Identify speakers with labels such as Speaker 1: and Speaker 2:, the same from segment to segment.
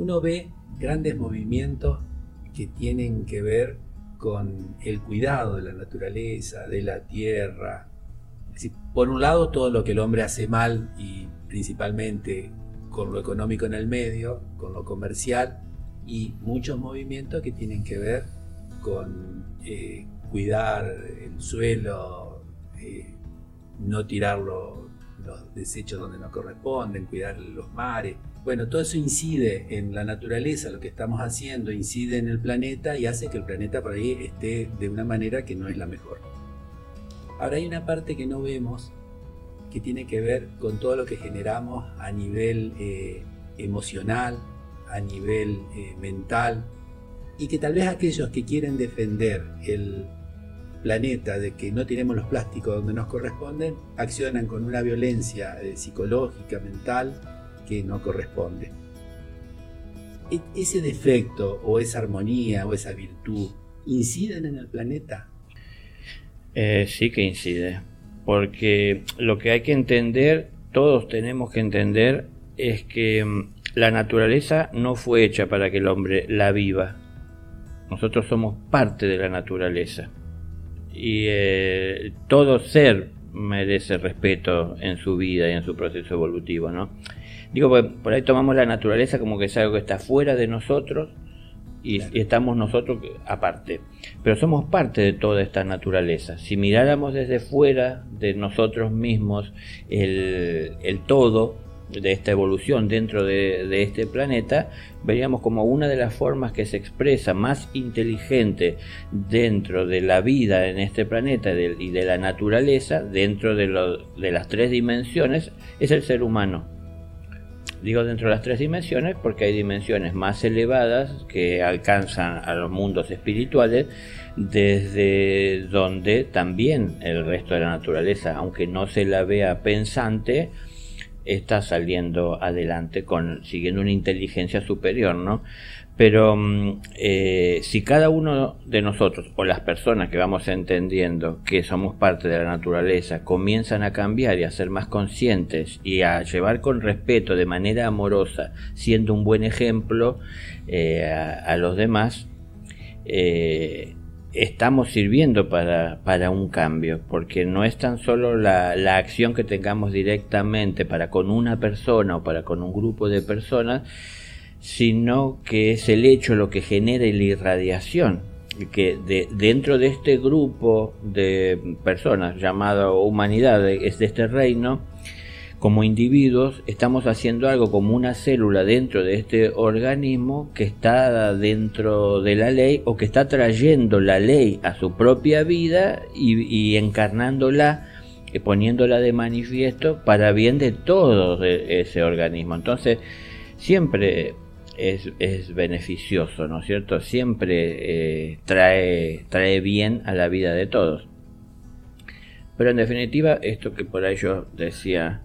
Speaker 1: uno ve grandes movimientos que tienen que ver con el cuidado de la naturaleza, de la tierra. por un lado, todo lo que el hombre hace mal y principalmente con lo económico en el medio, con lo comercial, y muchos movimientos que tienen que ver con eh, cuidar el suelo, eh, no tirar los desechos donde no corresponden, cuidar los mares. Bueno, todo eso incide en la naturaleza, lo que estamos haciendo incide en el planeta y hace que el planeta por ahí esté de una manera que no es la mejor. Ahora hay una parte que no vemos que tiene que ver con todo lo que generamos a nivel eh, emocional, a nivel eh, mental, y que tal vez aquellos que quieren defender el planeta de que no tenemos los plásticos donde nos corresponden, accionan con una violencia eh, psicológica, mental, no corresponde. E, ¿Ese defecto o esa armonía o esa virtud inciden en el planeta?
Speaker 2: Eh, sí que incide, porque lo que hay que entender, todos tenemos que entender, es que mm, la naturaleza no fue hecha para que el hombre la viva. Nosotros somos parte de la naturaleza. Y eh, todo ser merece respeto en su vida y en su proceso evolutivo, ¿no? Digo, pues, por ahí tomamos la naturaleza como que es algo que está fuera de nosotros y, estamos nosotros aparte. Pero somos parte de toda esta naturaleza. Si miráramos desde fuera de nosotros mismos el, el todo, de esta evolución dentro de, este planeta, veríamos como una de las formas que se expresa más inteligente dentro de la vida en este planeta y de la naturaleza, dentro de, de las tres dimensiones, es el ser humano. Digo dentro de las tres dimensiones porque hay dimensiones más elevadas que alcanzan a los mundos espirituales, desde donde también el resto de la naturaleza, aunque no se la vea pensante, está saliendo adelante con siguiendo una inteligencia superior, ¿no? Pero mm, eh, si cada uno de nosotros o las personas que vamos entendiendo que somos parte de la naturaleza comienzan a cambiar y a ser más conscientes y a llevar con respeto de manera amorosa, siendo un buen ejemplo eh, a, los demás, eh, estamos sirviendo para, para, un cambio, porque no es tan solo la, la, acción que tengamos directamente para con una persona o para con un grupo de personas, sino que es el hecho lo que genera la irradiación, que de, dentro de este grupo de personas llamado humanidad, es de este reino, como individuos estamos haciendo algo como una célula dentro de este organismo que está dentro de la ley o que está trayendo la ley a su propia vida y, encarnándola, y poniéndola de manifiesto para bien de todo ese organismo. Entonces, siempre es, beneficioso, ¿no es cierto? Siempre eh, trae, trae bien a la vida de todos. Pero en definitiva, esto que por ahí yo decía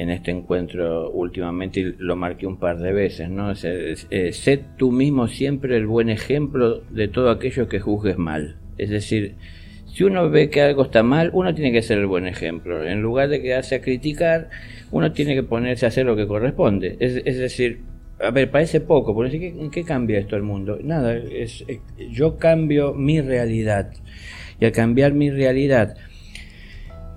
Speaker 2: en este encuentro últimamente lo marqué un par de veces, ¿no? Eh, sé tú mismo siempre el buen ejemplo de todo aquello que juzgues mal. Es decir, si uno ve que algo está mal, uno tiene que ser el buen ejemplo. En lugar de quedarse a criticar, uno tiene que ponerse a hacer lo que corresponde. Es, decir, a ver, parece poco, decir, ¿en qué cambia esto el mundo? Nada, es, yo cambio mi realidad. Y al cambiar mi realidad,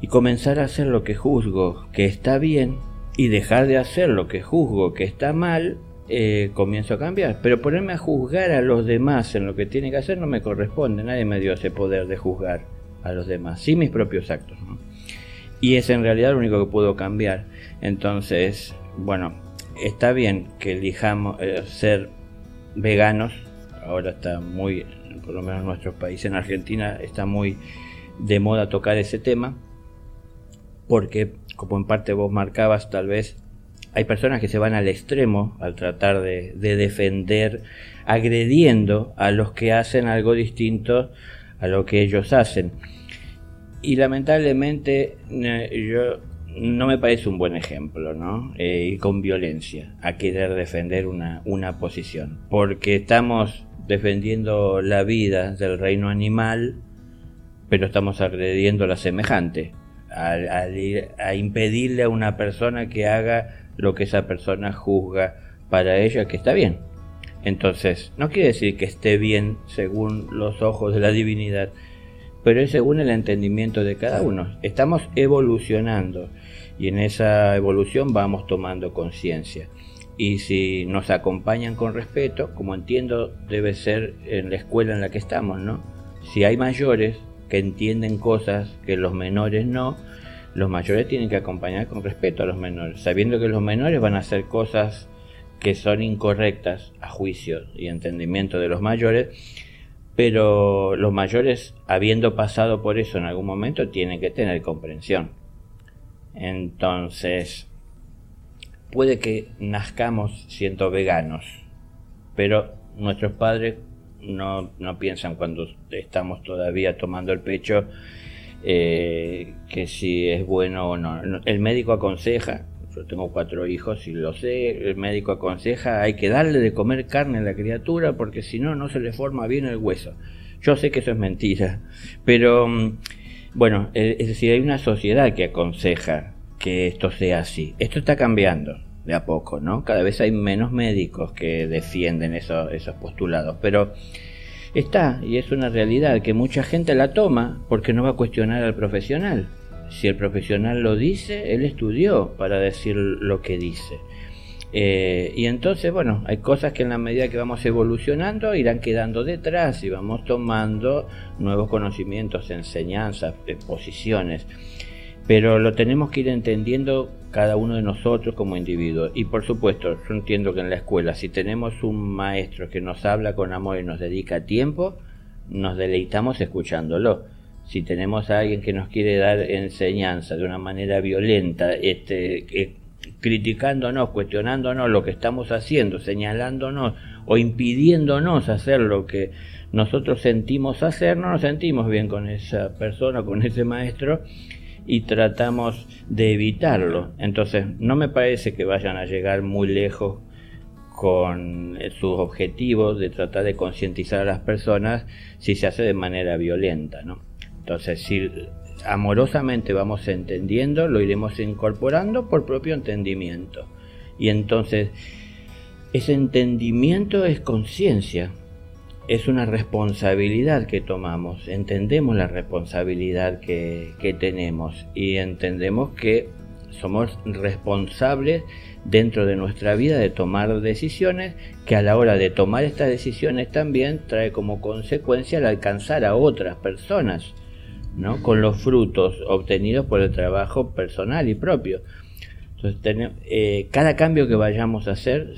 Speaker 2: y comenzar a hacer lo que juzgo que está bien y dejar de hacer lo que juzgo que está mal, eh, comienzo a cambiar. Pero ponerme a juzgar a los demás en lo que tiene que hacer no me corresponde. Nadie me dio ese poder de juzgar a los demás, sí mis propios actos. Y es en realidad lo único que puedo cambiar. Entonces, bueno, está bien que elijamos eh, ser veganos. Ahora está muy, por lo menos en nuestro país, en Argentina, está muy de moda tocar ese tema porque, como en parte vos marcabas, tal vez hay personas que se van al extremo al tratar de, defender, agrediendo a los que hacen algo distinto a lo que ellos hacen. Y lamentablemente yo no me parece un buen ejemplo, ¿no? Eh, y con violencia, a querer defender una, una posición. Porque estamos defendiendo la vida del reino animal, pero estamos agrediendo la semejante a impedirle a una persona que haga lo que esa persona juzga para ella que está bien. Entonces, no quiere decir que esté bien según los ojos de la divinidad, pero es según el entendimiento de cada uno. Estamos evolucionando y en esa evolución vamos tomando conciencia. Y si nos acompañan con respeto, como entiendo debe ser en la escuela en la que estamos, ¿no? Si hay mayores que entienden cosas que los menores no, los mayores tienen que acompañar con respeto a los menores, sabiendo que los menores van a hacer cosas que son incorrectas a juicio y entendimiento de los mayores, pero los mayores, habiendo pasado por eso en algún momento, tienen que tener comprensión. Entonces, puede que nazcamos siendo veganos, pero nuestros padres no, no piensan cuando estamos todavía tomando el pecho eh, que si es bueno o no. El médico aconseja, yo tengo cuatro hijos y lo sé, el médico aconseja, hay que darle de comer carne a la criatura porque si no, no se le forma bien el hueso. Yo sé que eso es mentira, pero mm, bueno, es decir, hay una sociedad que aconseja que esto sea así. Esto está cambiando de a poco, ¿no? Cada vez hay menos médicos que defienden esos postulados, pero está, y es una realidad, que mucha gente la toma porque no va a cuestionar al profesional. Si el profesional lo dice, él estudió para decir lo que dice. Eh, y entonces, bueno, hay cosas que en la medida que vamos evolucionando irán quedando detrás y vamos tomando nuevos conocimientos, enseñanzas, posiciones pero lo tenemos que ir entendiendo cada uno de nosotros como individuos. Y por supuesto, yo entiendo que en la escuela, si tenemos un maestro que nos habla con amor y nos dedica tiempo, nos deleitamos escuchándolo. Si tenemos a alguien que nos quiere dar enseñanza de una manera violenta, este, eh, criticándonos, cuestionándonos lo que estamos haciendo, señalándonos o impidiéndonos hacer lo que nosotros sentimos hacer, no nos sentimos bien con esa persona, con ese maestro y tratamos de evitarlo. Entonces, no me parece que vayan a llegar muy lejos con sus objetivos de tratar de concientizar a las personas si se hace de manera violenta, ¿no? Entonces, si amorosamente vamos entendiendo, lo iremos incorporando por propio entendimiento. Y entonces, ese entendimiento es conciencia, es una responsabilidad que tomamos, entendemos la responsabilidad que, tenemos y entendemos que somos responsables dentro de nuestra vida de tomar decisiones que a la hora de tomar estas decisiones también trae como consecuencia el alcanzar a otras personas, ¿no? con los frutos obtenidos por el trabajo personal y propio. Entonces, eh, cada cambio que vayamos a hacer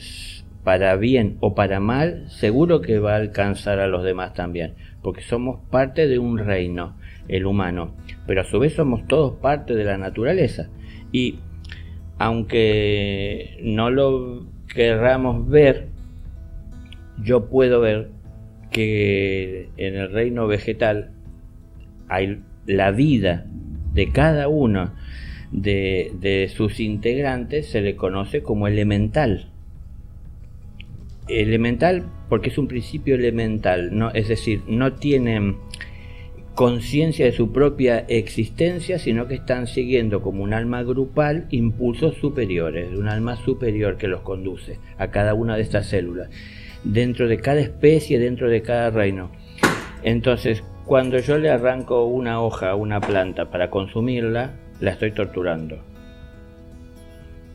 Speaker 2: para bien o para mal, seguro que va a alcanzar a los demás también, porque somos parte de un reino, el humano, pero a su vez somos todos parte de la naturaleza. Y aunque no lo querramos ver, yo puedo ver que en el reino vegetal hay la vida de cada uno de, de sus integrantes se le conoce como elemental elemental porque es un principio elemental, ¿no? es decir, no tienen conciencia de su propia existencia, sino que están siguiendo como un alma grupal impulsos superiores, un alma superior que los conduce a cada una de estas células, dentro de cada especie, dentro de cada reino. Entonces, cuando yo le arranco una hoja a una planta para consumirla, la estoy torturando.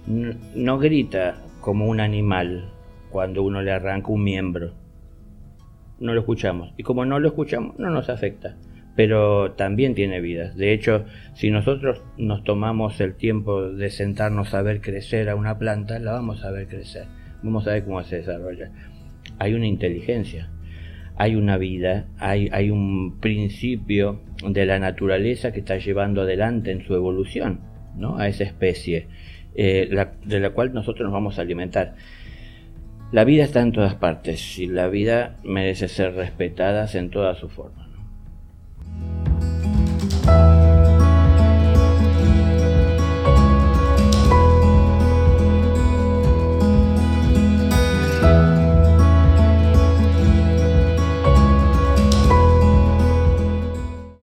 Speaker 2: No grita como un animal, cuando uno le arranca un miembro. No lo escuchamos. Y como no lo escuchamos, no nos afecta. Pero también tiene vidas. De hecho, si nosotros nos tomamos el tiempo de sentarnos a ver crecer a una planta, la vamos a ver crecer. Vamos a ver cómo se desarrolla. Hay una inteligencia, hay una vida, hay, un principio de la naturaleza que está llevando adelante en su evolución ¿no? a esa especie eh, de la cual nosotros nos vamos a alimentar. La vida está en todas partes y la vida merece ser respetada en todas sus formas.